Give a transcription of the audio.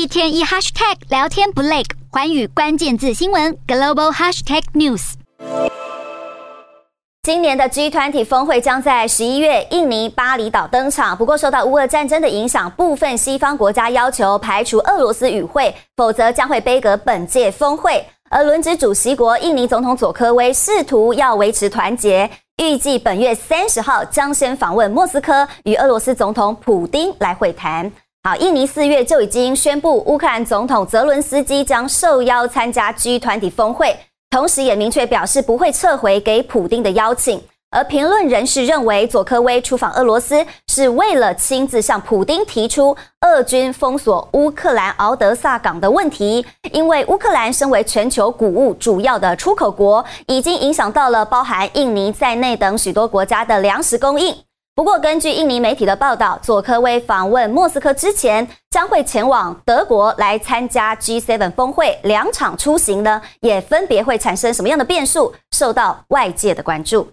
一天一 hashtag 聊天不累，寰宇关键字新闻 global hashtag news。今年的 G20 峰会将在十一月印尼巴厘岛登场，不过受到乌俄战争的影响，部分西方国家要求排除俄罗斯与会，否则将会杯葛本届峰会。而轮值主席国印尼总统佐科威试图要维持团结，预计本月三十号将先访问莫斯科，与俄罗斯总统普丁来会谈。好，印尼四月就已经宣布，乌克兰总统泽伦斯基将受邀参加 G 团体峰会。同时也明确表示不会撤回给普丁的邀请，而评论人士认为，佐科威出访俄罗斯是为了亲自向普丁提出俄军封锁乌克兰敖德萨港的问题，因为乌克兰身为全球谷物主要的出口国，已经影响到了包含印尼在内等许多国家的粮食供应。不过，根据印尼媒体的报道，佐科威访问莫斯科之前，将会前往德国来参加 G7 峰会。两场出行呢，也分别会产生什么样的变数，受到外界的关注。